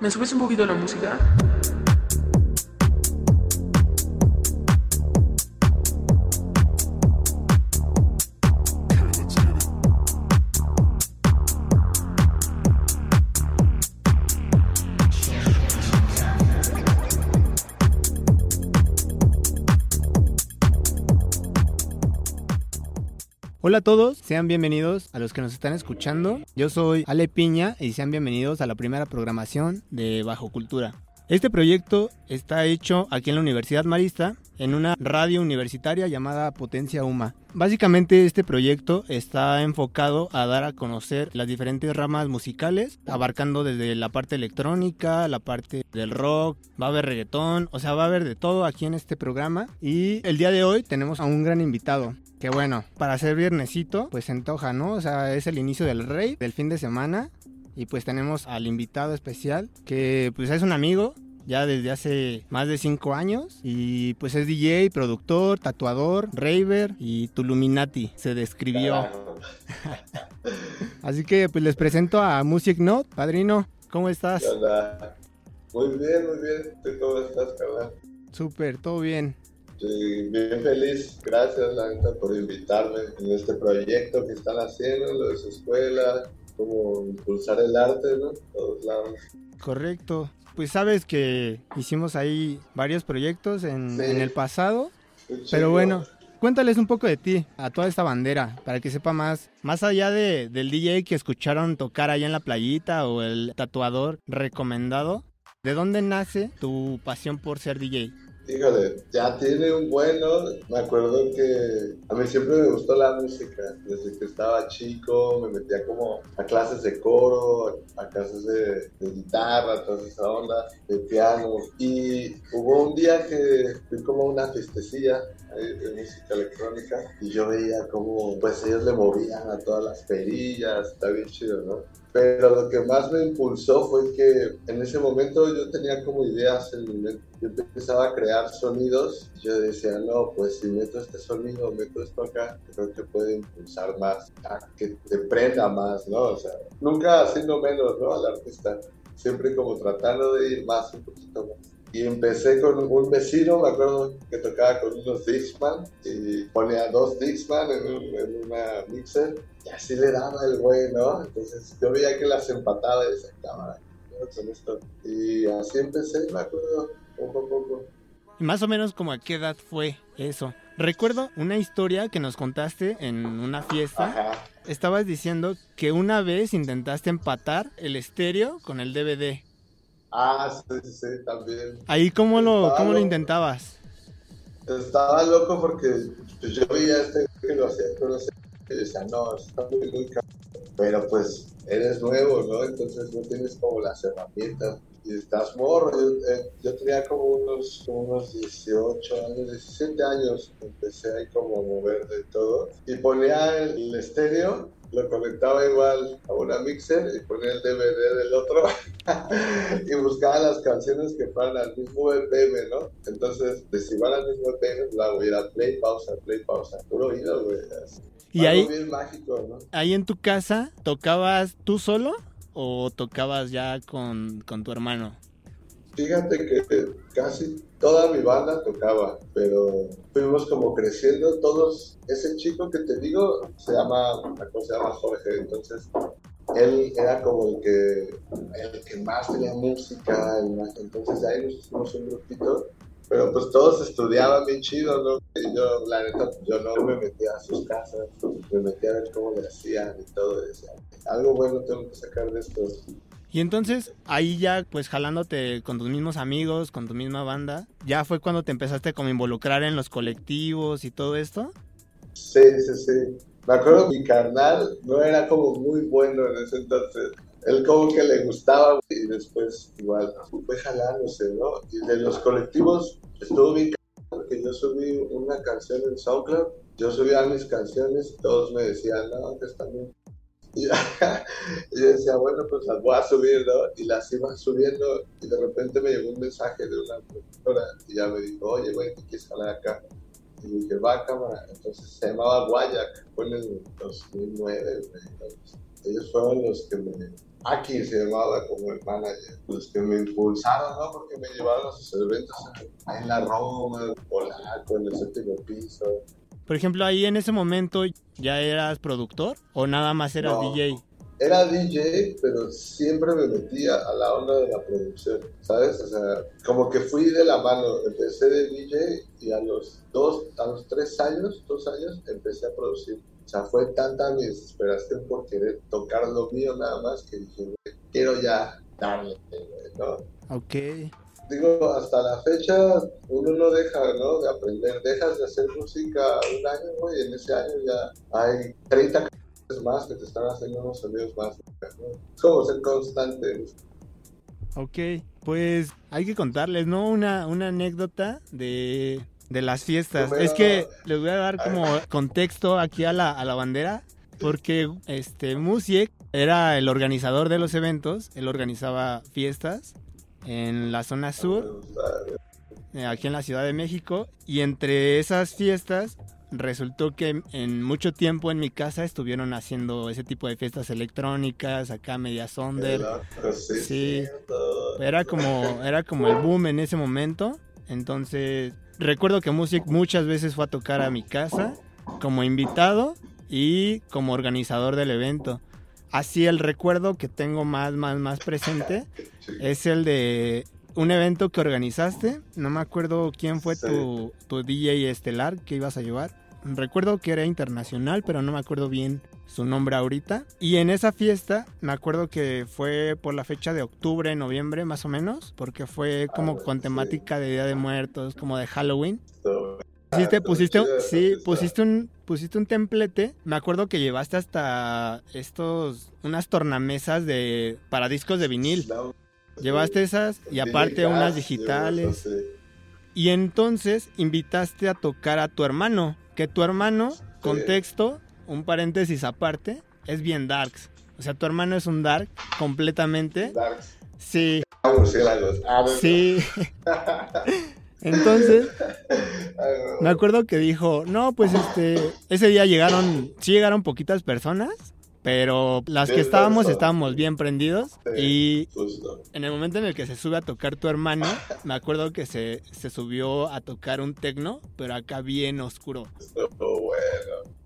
¿Me subes un poquito la música? Hola a todos, sean bienvenidos a los que nos están escuchando. Yo soy Ale Piña y sean bienvenidos a la primera programación de Bajo Cultura. Este proyecto está hecho aquí en la Universidad Marista en una radio universitaria llamada Potencia UMA. Básicamente este proyecto está enfocado a dar a conocer las diferentes ramas musicales, abarcando desde la parte electrónica, la parte del rock, va a haber reggaetón, o sea, va a haber de todo aquí en este programa. Y el día de hoy tenemos a un gran invitado. Que bueno, para ser viernesito, pues se antoja, ¿no? O sea, es el inicio del rey, del fin de semana. Y pues tenemos al invitado especial, que pues es un amigo, ya desde hace más de 5 años. Y pues es DJ, productor, tatuador, raver y Tuluminati, se describió. Así que pues les presento a Music Note, padrino. ¿Cómo estás? Hola. Muy bien, muy bien. ¿Tú cómo estás, Carla? Súper, todo bien. Sí, bien feliz. Gracias, la neta, por invitarme en este proyecto que están haciendo, lo de su escuela, como impulsar el arte, ¿no? Todos lados. Correcto. Pues sabes que hicimos ahí varios proyectos en, Sí. en el pasado, pero bueno, cuéntales un poco de ti, a toda esta bandera, para que sepa más, más allá de, del DJ que escucharon tocar allá en la playita o el tatuador recomendado, ¿de dónde nace tu pasión por ser DJ? Híjole, ya tiene un bueno. Me acuerdo que a mí siempre me gustó la música. Desde que estaba chico me metía como a clases de coro, a clases de, guitarra, toda esa onda, de piano. Y hubo un día que fui como una fiestecilla ahí de música electrónica y yo veía como pues ellos le movían a todas las perillas, está bien chido, ¿no? Pero lo que más me impulsó fue que en ese momento yo tenía como ideas en mi mente. Yo empezaba a crear sonidos. y Yo decía, no, pues si meto este sonido, meto esto acá, creo que puede impulsar más, a que te prenda más, ¿no? O sea, nunca haciendo menos, ¿no? Al artista. Siempre como tratando de ir más, un poquito más. Y empecé con un vecino, me acuerdo que tocaba con unos Dixman y ponía dos Dixman en, un- en una mixer y así le daba el güey, ¿no? Entonces yo veía que las empataba y decía, cámara. Y así empecé, me acuerdo, poco a poco. Y más o menos como a qué edad fue eso. Recuerdo una historia que nos contaste en una fiesta. Ajá. Estabas diciendo que una vez intentaste empatar el estéreo con el DVD. Ah, sí, sí, sí, también. Ahí cómo lo, Estaba cómo lo intentabas. Estaba loco porque pues, yo veía este que lo hacía los y decía, no, está muy, muy caro. Pero pues eres nuevo, ¿no? Entonces no tienes como las herramientas y estás morro. Yo, eh, yo tenía como unos, como unos 18 años, 17 años. Empecé ahí como a mover de todo y ponía el estéreo. Lo conectaba igual a una mixer y ponía el DVD del otro y buscaba las canciones que fueran al mismo BPM, ¿no? Entonces, de si van al mismo BPM, la voy a ir a play, pausa, play, pausa. Puro oído, güey. Y Algo ahí, bien mágico, ¿no? ahí en tu casa, ¿tocabas tú solo o tocabas ya con, con tu hermano? Fíjate que casi toda mi banda tocaba, pero fuimos como creciendo todos. Ese chico que te digo se llama, ¿cómo se llama Jorge? Entonces, él era como el que, el que más tenía música, el más- entonces ahí nos hicimos un grupito. Pero pues todos estudiaban bien chido, ¿no? Y yo, la neta, yo no me metía a sus casas, me metía a ver cómo le hacían y todo. y decía, algo bueno tengo que sacar de esto. Y entonces ahí ya pues jalándote con tus mismos amigos, con tu misma banda, ya fue cuando te empezaste como a involucrar en los colectivos y todo esto. Sí, sí, sí. Me acuerdo mi carnal no era como muy bueno en ese entonces. Él como que le gustaba y después igual fue jalándose, ¿no? Y de los colectivos estuvo bien porque yo subí una canción en SoundCloud, yo subía mis canciones y todos me decían, no, que están bien. Y, yo decía, bueno, pues voy a subir, ¿no? Y las iba subiendo y de repente me llegó un mensaje de una productora y ya me dijo, oye, güey, ¿qué quieres jalar acá? Y dije, va cámara. Entonces se llamaba Guayac, fue en el 2009. Ellos fueron los que me Aquí se llamaba como el manager, los que me impulsaron, ¿no? Porque me llevaron a sus eventos en la Roma, Polaco, en el séptimo piso. Por ejemplo, ahí en ese momento, ¿ya eras productor o nada más eras DJ? Era DJ, pero siempre me metía a la onda de la producción, ¿sabes? O sea, como que fui de la mano. Empecé de DJ y a los dos, a los tres años, dos años, empecé a producir. O sea, fue tanta mi desesperación por querer tocar lo mío nada más que dije, quiero ya darle, ¿no? Ok. Digo, hasta la fecha uno no deja, ¿no? De aprender. Dejas de hacer música un año, güey, y en ese año ya hay 30 más que te están haciendo unos sonidos más. Es como ser constante. Ok, pues hay que contarles, ¿no? Una, una anécdota de de las fiestas. Es que les voy a dar como contexto aquí a la, a la bandera, porque este Musiek era el organizador de los eventos, él organizaba fiestas en la zona sur, eh, aquí en la Ciudad de México, y entre esas fiestas resultó que en mucho tiempo en mi casa estuvieron haciendo ese tipo de fiestas electrónicas, acá media sonder. Sí, era como, era como el boom en ese momento. Entonces, recuerdo que Music muchas veces fue a tocar a mi casa como invitado y como organizador del evento. Así el recuerdo que tengo más, más, más presente es el de un evento que organizaste. No me acuerdo quién fue tu, tu DJ estelar que ibas a llevar. Recuerdo que era internacional, pero no me acuerdo bien su nombre ahorita. Y en esa fiesta, me acuerdo que fue por la fecha de octubre, noviembre más o menos, porque fue como ah, con temática de Día de Muertos, como de Halloween. Pusiste, pusiste, sí, pusiste un, pusiste un templete. Me acuerdo que llevaste hasta estos, unas tornamesas de, para discos de vinil. Llevaste esas y aparte unas digitales. Y entonces invitaste a tocar a tu hermano, que tu hermano, contexto, un paréntesis aparte, es bien darks. O sea, tu hermano es un dark completamente. Darks. Sí. Ah, sí. Entonces, me acuerdo que dijo, no, pues este, ese día llegaron, sí llegaron poquitas personas, pero las que estábamos estábamos bien prendidos y en el momento en el que se sube a tocar tu hermano, me acuerdo que se, se subió a tocar un tecno, pero acá bien oscuro.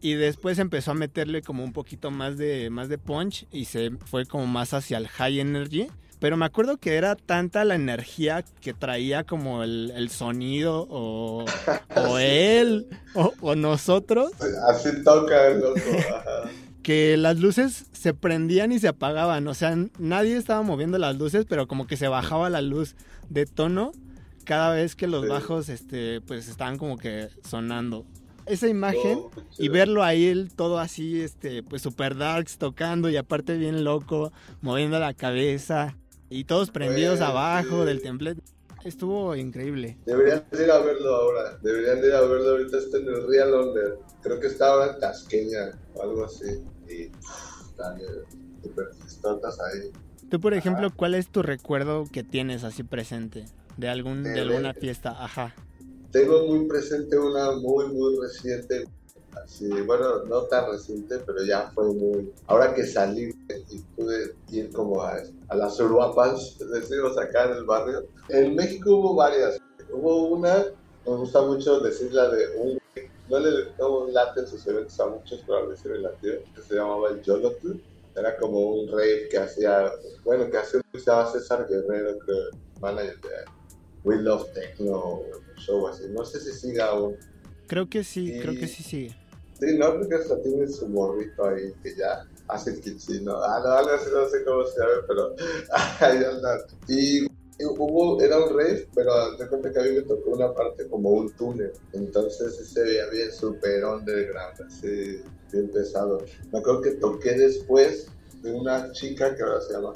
Y después empezó a meterle como un poquito más de, más de punch y se fue como más hacia el high energy. Pero me acuerdo que era tanta la energía que traía como el, sonido o, o él o, nosotros. Así toca el loco. que las luces se prendían y se apagaban. O sea, nadie estaba moviendo las luces, pero como que se bajaba la luz de tono cada vez que los bajos este, pues estaban como que sonando. Esa imagen oh, y verlo ahí él todo así, este, pues super darks tocando y aparte bien loco, moviendo la cabeza y todos prendidos abajo del templete. Estuvo increíble. Deberían ir a verlo ahora. Deberían ir a verlo ahorita. Está en el Real London. Creo que estaba en Tasqueña o algo así y están súper ahí. Tú, por ejemplo, ¿cuál es tu recuerdo que tienes así presente de, algún, de alguna fiesta? Ajá. Tengo muy presente una muy, muy reciente. Así, bueno, no tan reciente, pero ya fue muy... Ahora que salí y pude ir como a, a las Uruapas, decimos acá en el barrio. En México hubo varias. Hubo una, me gusta mucho decir la de un no le no late sus eventos a muchos, pero a el latino, que se llamaba el Yolotl. Era como un rey que hacía, bueno, que hacía, estaba César Guerrero, creo, manager de We Love Techno, show así. No sé si siga aún. Creo que sí, creo que sí sigue. Sí, no, porque hasta tiene su morrito ahí que ya hace el kitschino. Ah, no, algo así, no sé cómo se llama, pero ahí anda. Y hubo, era un rave, pero de cuenta que a mí me tocó una parte como un túnel, entonces se veía bien súper underground, así bien pesado. Me acuerdo que toqué después de una chica que ahora se llama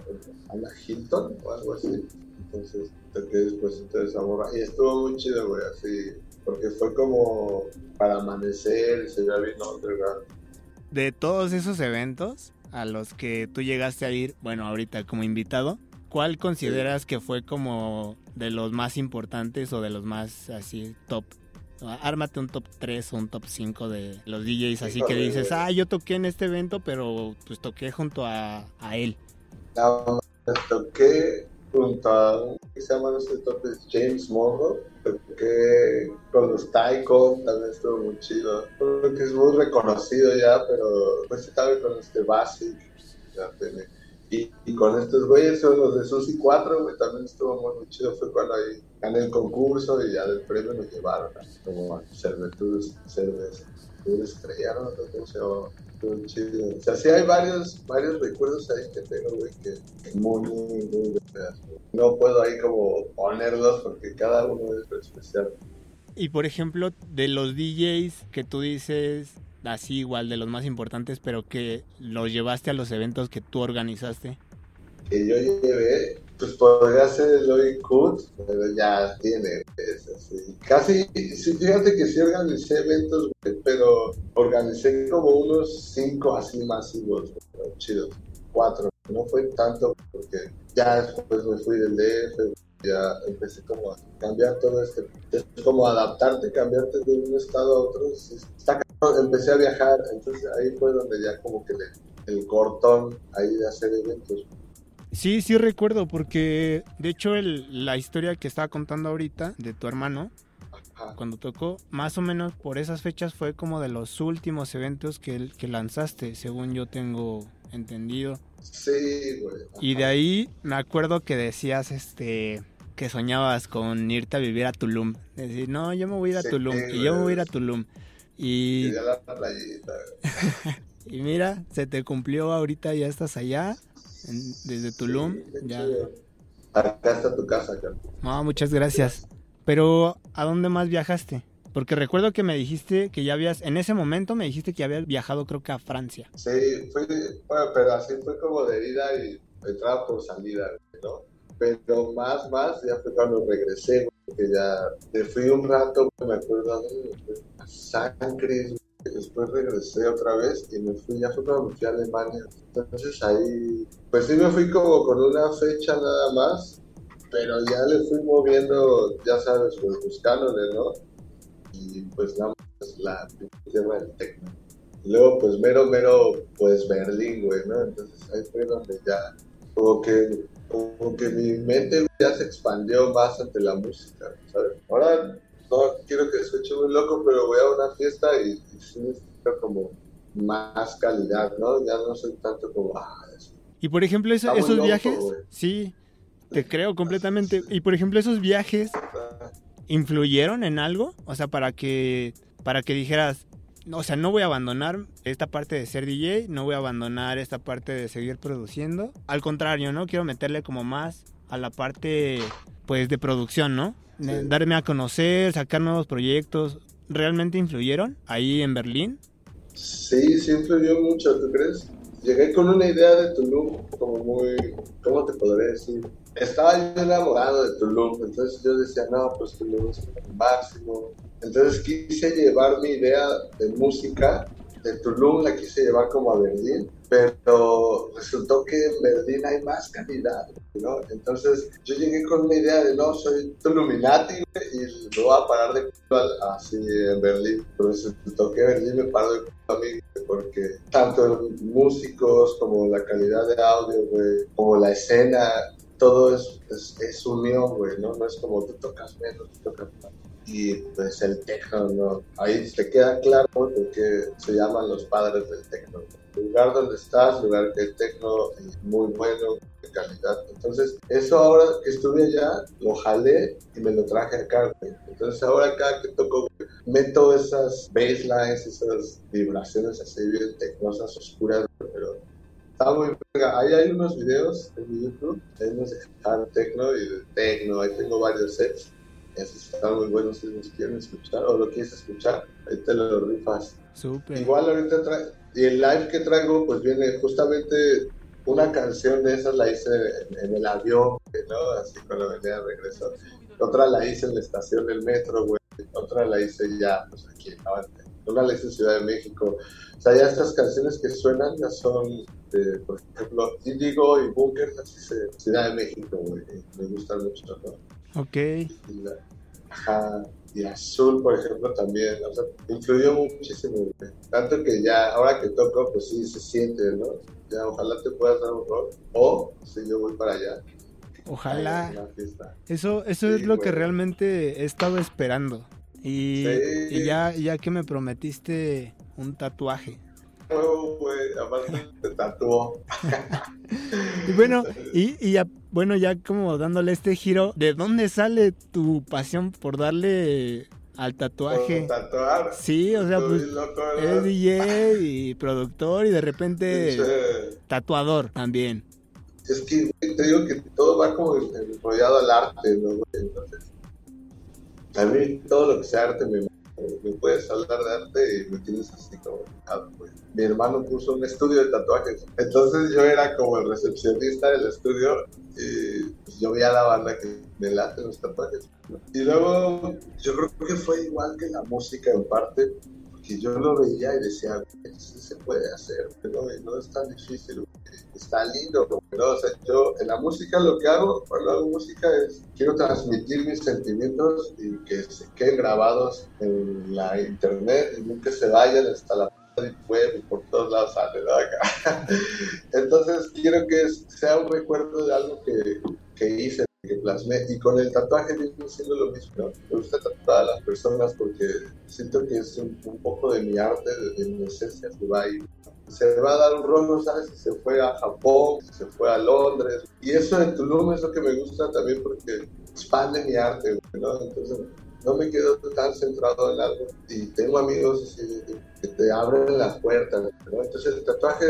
Anna Hilton o algo así, entonces toqué después de esa morra y estuvo muy chido, güey, así, porque fue como para amanecer se veía bien underground. De todos esos eventos a los que tú llegaste a ir, bueno, ahorita como invitado, ¿Cuál consideras que fue como de los más importantes o de los más así top? ármate un top 3 o un top 5 de los DJs, así que dices, ah, yo toqué en este evento, pero pues toqué junto a, a él. No, toqué junto a un que se llama, no sé, James Morrow, toqué con los Taiko, también estuvo muy chido. Creo que es muy reconocido ya, pero pues estaba con este Basic, ya tiene y, con estos güeyes son los de Susi 4, güey, también estuvo muy, muy, chido. Fue cuando ahí gané el concurso y ya del premio me llevaron como a Cervetur, Cervetur Estrella, ¿no? Chido. O sea, sí hay varios, varios recuerdos ahí que tengo, güey, que, muy, muy, muy No puedo ahí como ponerlos porque cada uno es especial. Y por ejemplo, de los DJs que tú dices, así igual de los más importantes, pero que los llevaste a los eventos que tú organizaste? Que yo llevé, pues podría ser el Lloyd Kut, pero ya tiene, es así. Casi, fíjate que sí organicé eventos, pero organicé como unos cinco así masivos, chidos, cuatro. No fue tanto porque ya después me fui del DF, ya empecé como a cambiar todo este, es como adaptarte, cambiarte de un estado a otro, empecé a viajar, entonces ahí fue donde ya como que el cortón ahí de hacer eventos. Sí, sí recuerdo, porque de hecho el, la historia que estaba contando ahorita de tu hermano, cuando tocó, más o menos por esas fechas fue como de los últimos eventos que, que lanzaste, según yo tengo entendido. Sí, güey. Y de ahí me acuerdo que decías, este, que soñabas con irte a vivir a Tulum. Decir, no, yo me voy a ir a Tulum, y yo me voy a ir a Tulum. Y... y mira, se te cumplió ahorita, ya estás allá, desde Tulum. ya. Acá está tu casa, No, muchas gracias. Pero, ¿a dónde más viajaste? Porque recuerdo que me dijiste que ya habías, en ese momento me dijiste que habías viajado creo que a Francia. Sí, fue, bueno, pero así fue como de ida y entrada por salida, ¿no? Pero más, más, ya fue cuando regresé, porque ya te fui un rato, me acuerdo, a San Cris, después regresé otra vez y me fui, ya fue cuando me fui a Alemania. Entonces ahí, pues sí me fui como con una fecha nada más, pero ya le fui moviendo, ya sabes, pues buscándole, ¿no? Y pues nada más la tierra del tecno. Luego, pues mero, mero, pues Berlín, güey, ¿no? Entonces ahí fue donde ya, como que como que mi mente ya se expandió más ante la música, ¿sabes? Ahora no quiero que se eche muy loco, pero voy a una fiesta y, y como más calidad, ¿no? Ya no soy tanto como, ah, Y por ejemplo, esos viajes, sí, te creo completamente. Y por ejemplo, esos viajes influyeron en algo, o sea, para que para que dijeras, o sea, no voy a abandonar esta parte de ser DJ, no voy a abandonar esta parte de seguir produciendo. Al contrario, ¿no? Quiero meterle como más a la parte, pues, de producción, ¿no? Darme a conocer, sacar nuevos proyectos. ¿Realmente influyeron ahí en Berlín? Sí, sí influyó mucho, ¿tú crees? Llegué con una idea de Tulum como muy, ¿cómo te podré decir? Estaba yo enamorado de Tulum, entonces yo decía, no, pues Tulum es el máximo, entonces quise llevar mi idea de música de Tulum, la quise llevar como a Berlín, pero resultó que en Berlín hay más calidad, ¿no? Entonces yo llegué con una idea de, no, soy Tuluminati y me voy a parar de así en Berlín, pero resultó que Berlín me paró de a mí porque tanto músicos como la calidad de audio, como la escena, todo es, es, unión, güey, ¿no? No es como tú tocas menos, tú tocas más y pues el techno, ¿no? Ahí se queda claro porque se llaman los padres del techno. lugar donde estás, lugar que el techno es muy bueno, de calidad. Entonces, eso ahora que estuve allá, lo jalé y me lo traje acá. Entonces, ahora cada que toco, meto esas basslines, esas vibraciones así bien tecnosas, oscuras, pero está muy Ahí hay unos videos en YouTube, hay unos de techno y de techno, ahí tengo varios sets están muy buenos si los quieren escuchar o lo quieres escuchar, ahí te lo rifas. Super. Igual ahorita trae, y el live que traigo pues viene justamente una canción de esas la hice en, el avión, ¿no? Así cuando venía de regreso. Otra la hice en la estación del metro, güey. Otra la hice ya, pues aquí en Una la hice en Ciudad de México. O sea, ya estas canciones que suenan ya son, de, por ejemplo, Indigo y Bunker, así se, Ciudad de México, güey. Me gustan mucho, ¿no? Ok. Ajá. y azul, por ejemplo, también. O sea, influyó muchísimo. Tanto que ya, ahora que toco, pues sí se siente, ¿no? Ya, ojalá te puedas dar un rol. O si yo voy para allá. Ojalá. Eso, eso es lo que realmente he estado esperando. Y, y, ya, ya que me prometiste un tatuaje. Güey, aparte te tatuó. y bueno, y, y ya, bueno, ya como dándole este giro, ¿de dónde sale tu pasión por darle al tatuaje? ¿Por tatuar? Sí, o sea, pues eres DJ y productor y de repente tatuador también. Es que te digo que todo va como enrollado al arte, ¿no? Entonces, a mí todo lo que sea arte me me puedes hablar de arte y me tienes así como, pues. Mi hermano puso un estudio de tatuajes, entonces yo era como el recepcionista del estudio y pues, yo veía la banda que me late los tatuajes. Y luego yo creo que fue igual que la música en parte, porque yo lo veía y decía, sí se puede hacer, pero no es tan difícil está lindo, pero o sea, yo en la música lo que hago cuando hago música es quiero transmitir mis sentimientos y que se queden grabados en la internet y nunca se vayan hasta la web y por todos lados sale. Entonces quiero que sea un recuerdo de algo que, que hice que plasmé. Y con el tatuaje viene siendo lo mismo. Me gusta tatuar a las personas porque siento que es un, poco de mi arte, de, mi esencia que va ahí. Se va a dar un rol, no sabes se fue a Japón, si se fue a Londres. Y eso en Tulum es lo que me gusta también porque expande mi arte, ¿no? Entonces no me quedo tan centrado en algo. Y tengo amigos que te abren las puertas, ¿no? Entonces el tatuaje,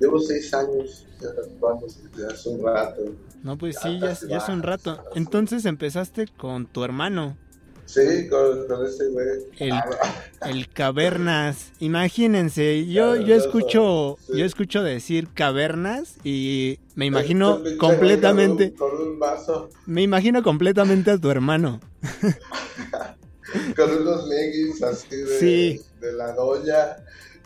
llevo seis años ya tatuando desde hace un rato. No, pues sí, ya, ya hace un rato. Entonces empezaste con tu hermano. Sí, con, ese güey. El, el, cavernas. Imagínense, yo, yo escucho, yo escucho decir cavernas y me imagino completamente. Con un, vaso. Me imagino completamente a tu hermano. con unos leggings así de, de la doña.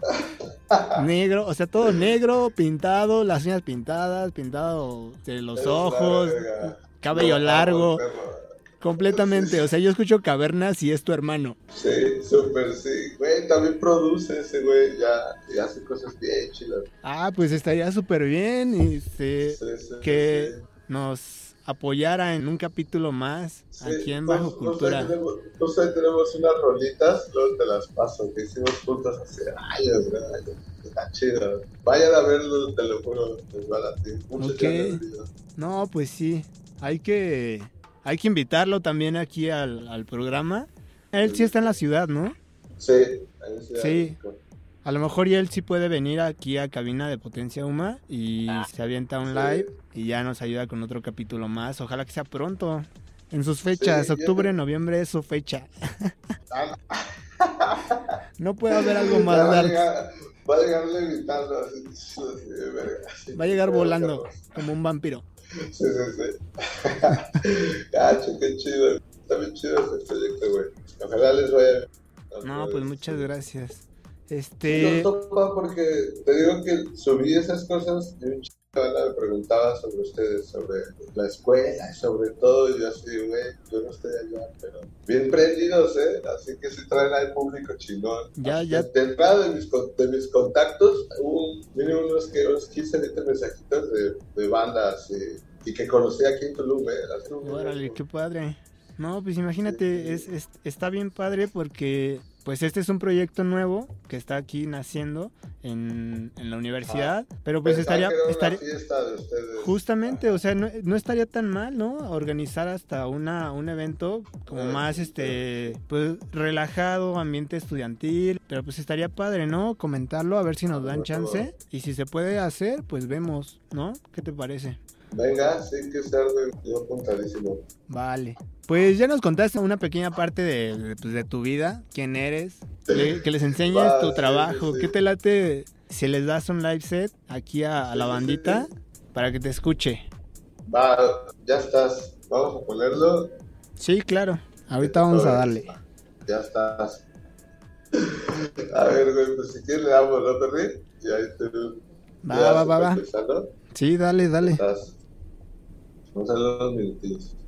negro, o sea, todo negro, pintado, las uñas pintadas, pintado de los ojos, cabello largo. Completamente, o sea, yo escucho Cavernas y es tu hermano. Sí, súper, sí. Güey, también produce ese güey, ya, y hace cosas bien chidas. Ah, pues estaría súper bien y se, que nos apoyara en un capítulo más aquí en Bajo Cultura. Pues ahí tenemos unas rolitas, luego te las paso, que hicimos juntas hace años, ¿verdad? Está chido. Vayan a verlo, te lo juro, va a ti. Okay. No, pues sí, hay que, hay que invitarlo también aquí al, al programa. Él sí está en la ciudad, ¿no? Sí, en ciudad Sí. A lo mejor y él sí puede venir aquí a Cabina de Potencia Huma y ah, se avienta un live y ya nos ayuda con otro capítulo más. Ojalá que sea pronto. En sus fechas, octubre, noviembre es su fecha. no puede haber algo más va, a llegar, va a llegar levitando Va a llegar volando como un vampiro. Sí, sí, sí. Cacho, qué chido. Está bien chido este proyecto, güey. Ojalá les vaya. No, pues muchas gracias. Este... No topa porque te digo que subí esas cosas y un chico me preguntaba sobre ustedes, sobre la escuela y sobre todo. Y yo así, güey, yo no estoy allá, pero bien prendidos, ¿eh? Así que si traen al público chingón. Ya, ya. De entrada de mis, de mis contactos, hubo unos, que, unos 15, 20 mensajitos de, de bandas y, y, que conocí aquí en Tulum, ¿eh? Órale, qué padre. No, pues imagínate, es, es, está bien padre porque pues este es un proyecto nuevo que está aquí naciendo en, la universidad, ah, pero pues estaría, estaría justamente, o sea, no, estaría tan mal, ¿no? Organizar hasta una un evento como ah, más este pues relajado, ambiente estudiantil, pero pues estaría padre, ¿no? Comentarlo a ver si nos dan chance y si se puede hacer, pues vemos, ¿no? ¿Qué te parece? Venga, sí que ser yo apuntadísimo. Vale. Pues ya nos contaste una pequeña parte de, pues, tu vida, quién eres, que, les enseñes tu trabajo. ¿Qué te late si les das un live set aquí a, la bandita para que te escuche? Va, ya estás. Vamos a ponerlo. Sí, claro. Ahorita vamos a darle. Ya estás. A ver, güey, pues si quieres le damos, ¿no? Y ahí te... Va, va, va, va. Sí, dale, dale. Estás. A los minutos.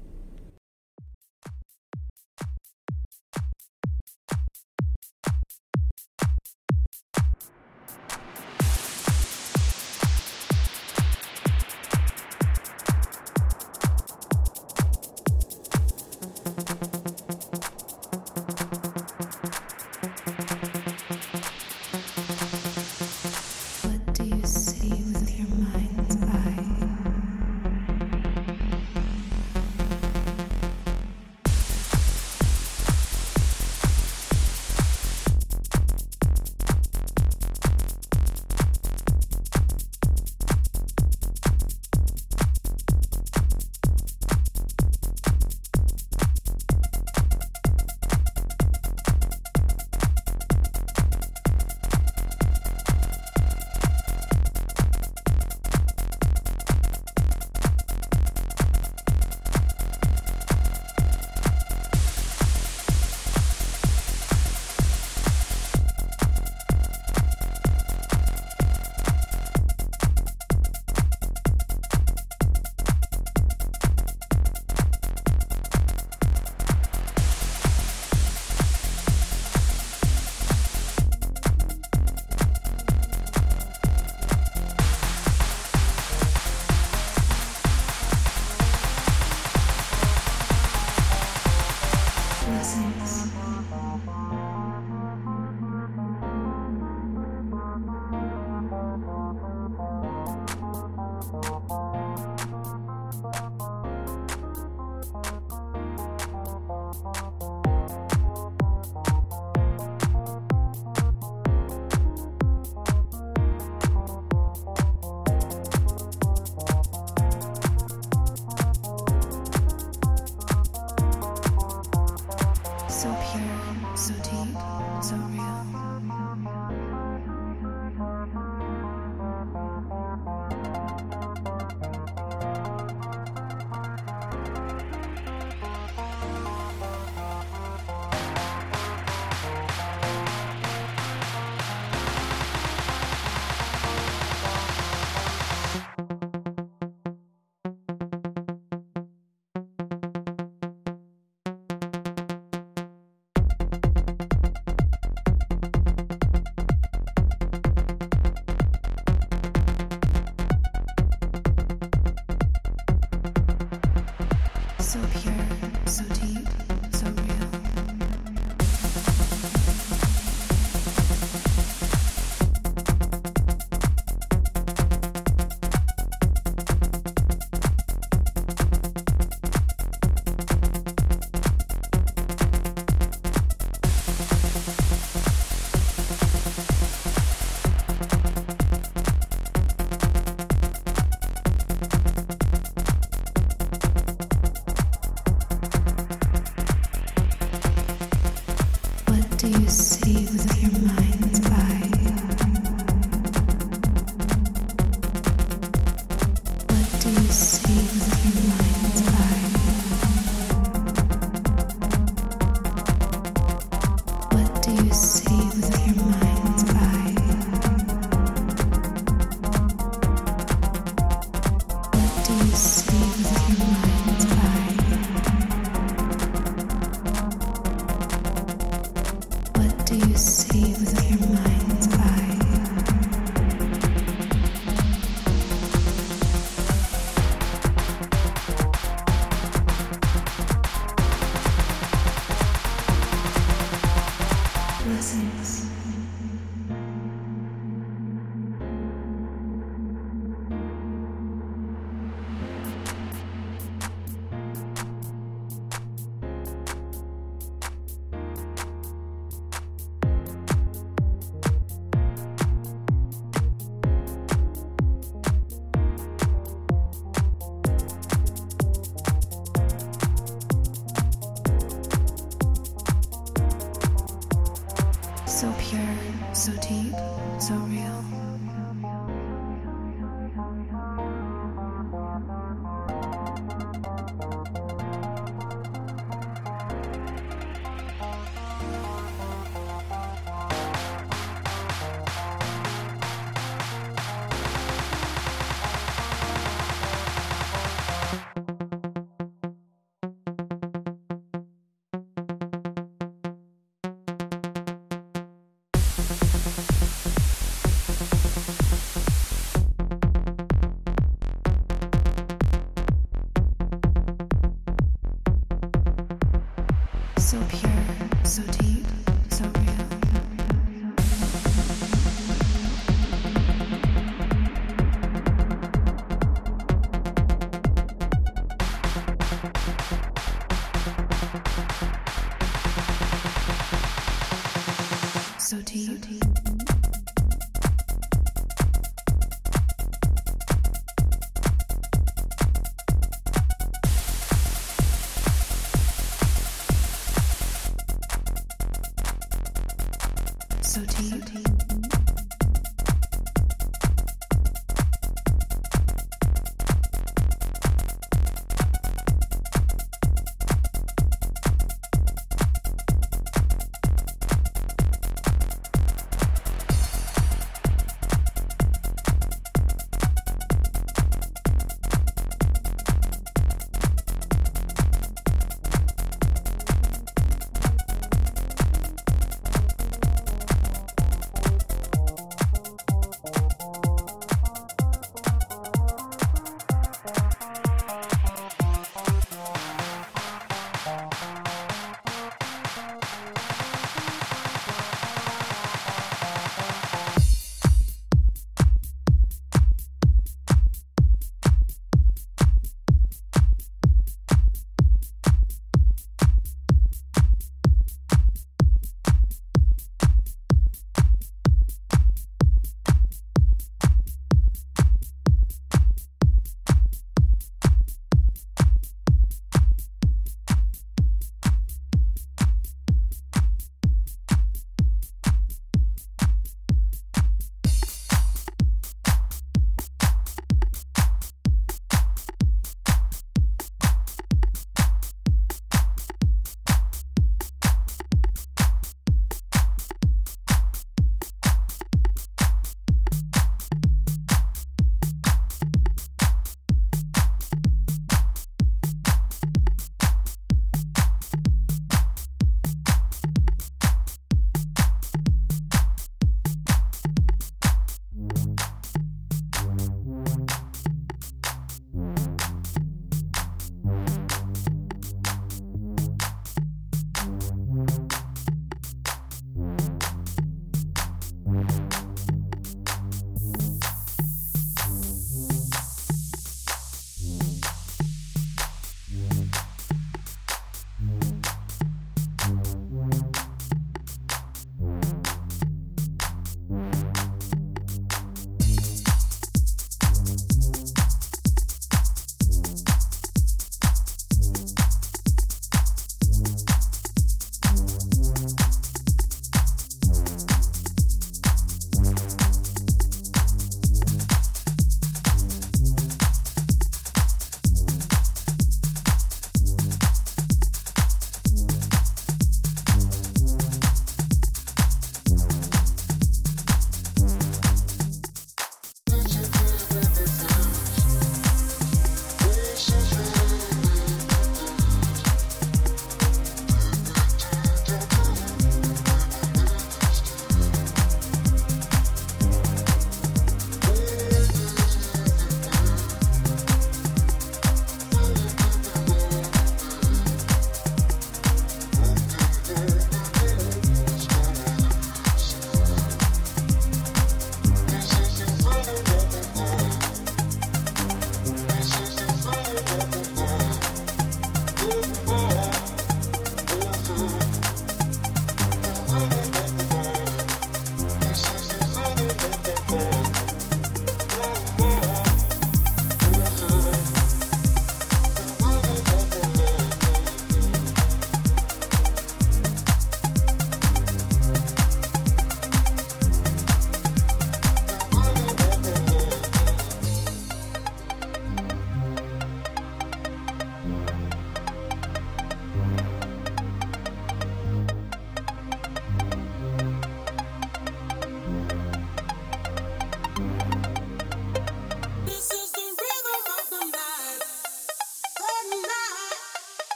Soti.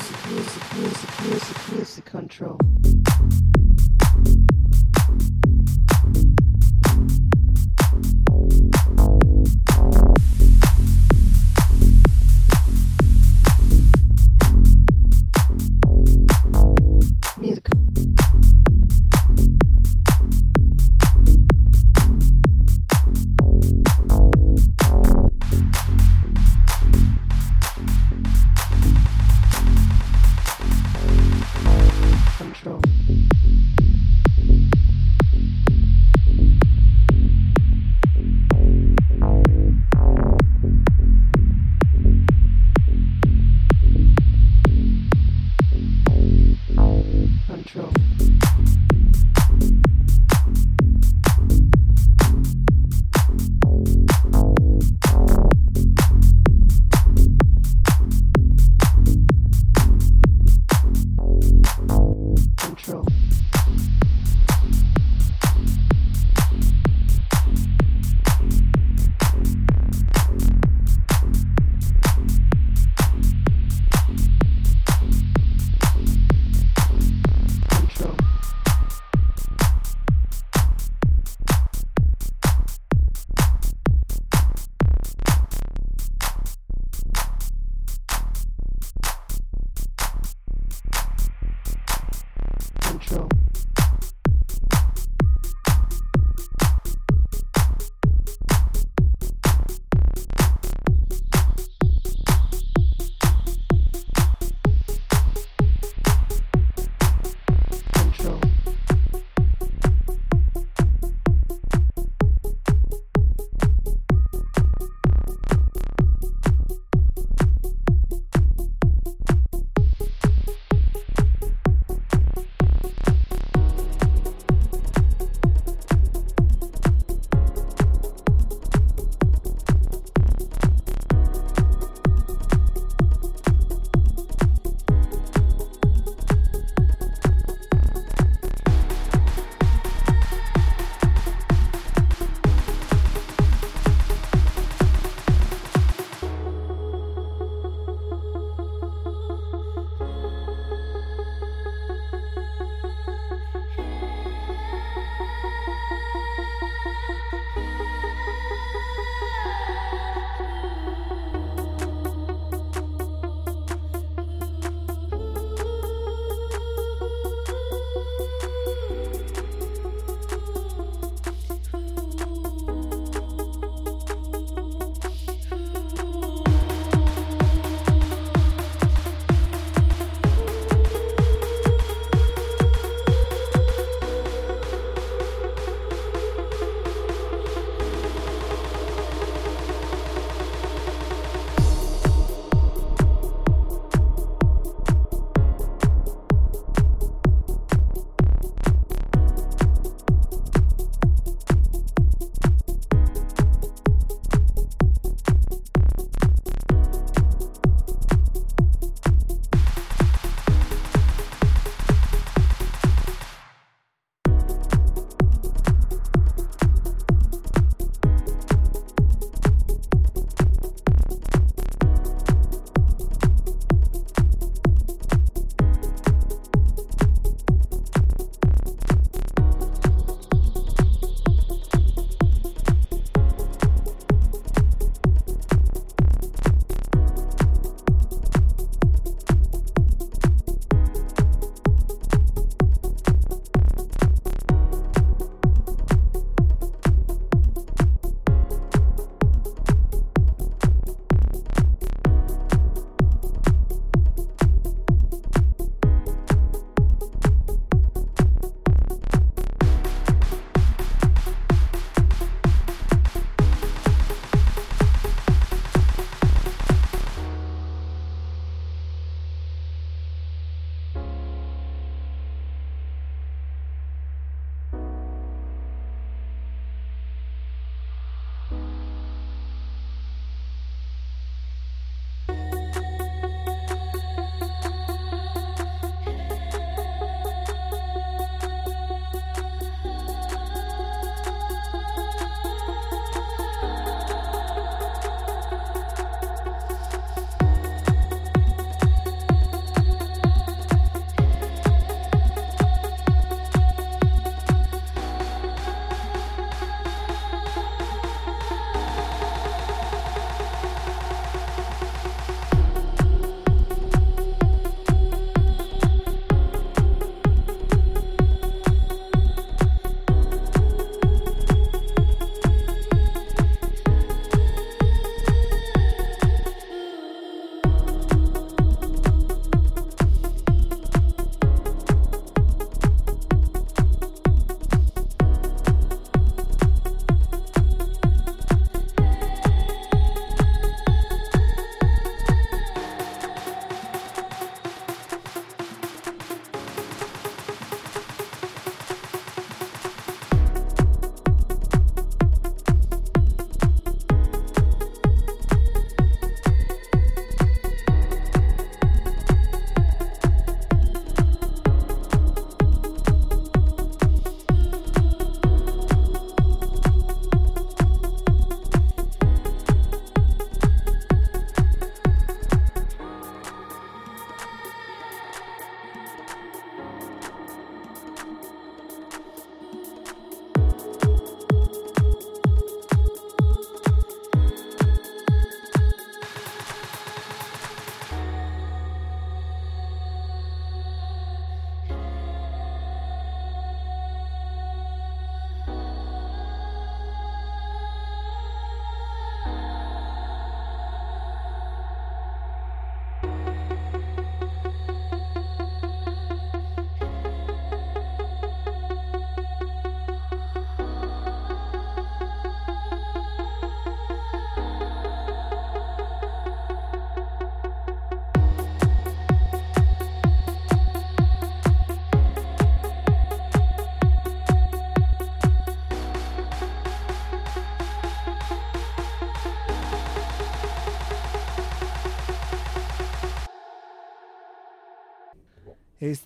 music, music, music, music, music control.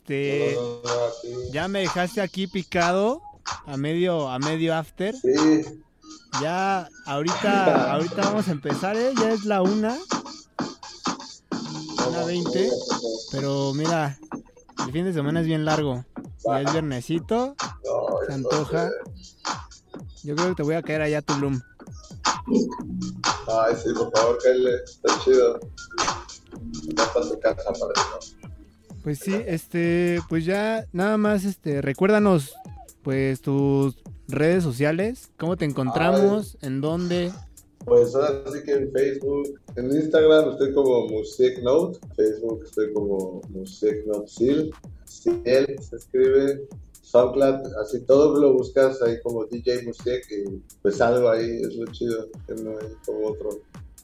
Este, ya me dejaste aquí picado a medio a medio after. Sí, Ya ahorita ahorita vamos a empezar, ¿eh? Ya es la una, una veinte. Pero mira, el fin de semana es bien largo. Ya es viernesito, no, se antoja. Yo creo que te voy a caer allá a Tulum. Ay, sí, por favor, Kyle, está chido. Ya está tu casa para eso. Pues sí, este, pues ya nada más, este, recuérdanos, pues tus redes sociales, cómo te encontramos, en dónde. Pues ahora sí que en Facebook, en Instagram estoy como Music Note, Facebook estoy como Music Note Seal, Ciel se escribe, SoundCloud, así todo lo buscas ahí como DJ Music y pues algo ahí, es lo chido, que no hay como otro.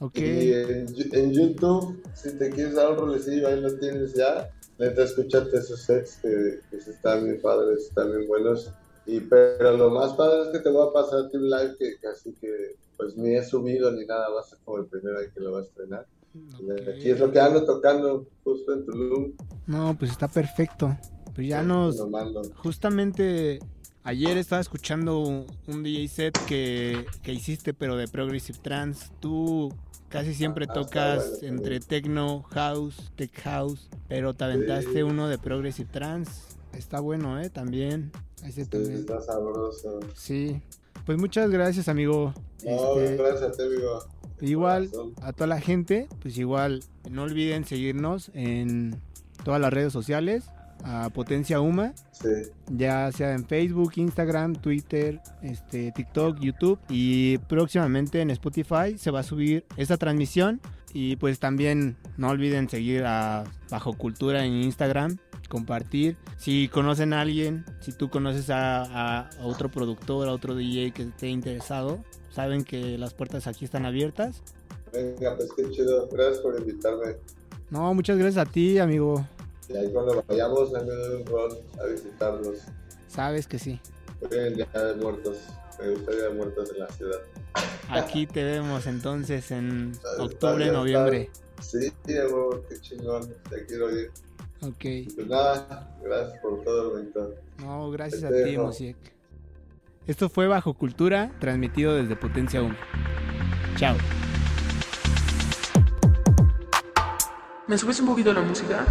Ok, Y en, en YouTube, si te quieres dar un rolecillo, ahí lo tienes ya. Neta, escúchate esos sets que, que sí están bien padres, están bien buenos. Y, pero lo más padre es que te voy a pasar un live que casi que pues ni he subido ni nada, va a ser como el primero ahí que lo va a estrenar. Y ok. Aquí es lo que ando tocando justo en Tulum. No, pues está perfecto. Pues ya nos, Lo mando. justamente ayer estaba escuchando un, DJ set que, que hiciste, pero de Progressive Trance. Tú casi siempre Ah, tocas entre techno, house, tech house, pero te aventaste Sí. uno de Progressive Trance. Está bueno, ¿eh? También. Ese Sí, también. está sabroso. Sí. Pues muchas gracias, amigo. No, Este, gracias a ti, amigo. igual a toda la gente, pues igual no olviden seguirnos en todas las redes sociales a Potencia Uma, Sí, ya sea en Facebook, Instagram, Twitter, este, TikTok, YouTube y próximamente en Spotify se va a subir esta transmisión y pues también no olviden seguir a Bajo Cultura en Instagram, compartir. Si conocen a alguien, si tú conoces a, a otro productor, a otro DJ que esté interesado, saben que las puertas aquí están abiertas. venga, pues qué chido. Gracias por invitarme. No, muchas gracias a ti, amigo. Y ahí cuando vayamos, doy un rol a visitarlos. Sabes que sí. Hoy el Día de Muertos. Me gusta el Día de Muertos en la ciudad. Aquí te vemos entonces en octubre, bien, noviembre. Sí, amor, qué chingón. Te quiero ir. Ok. Pues nada, gracias por todo, Benito. No, gracias a Te ti, dejo. Mosiek. Esto fue Bajo Cultura, transmitido desde Potencia 1. Chao. ¿Me subes un poquito la música?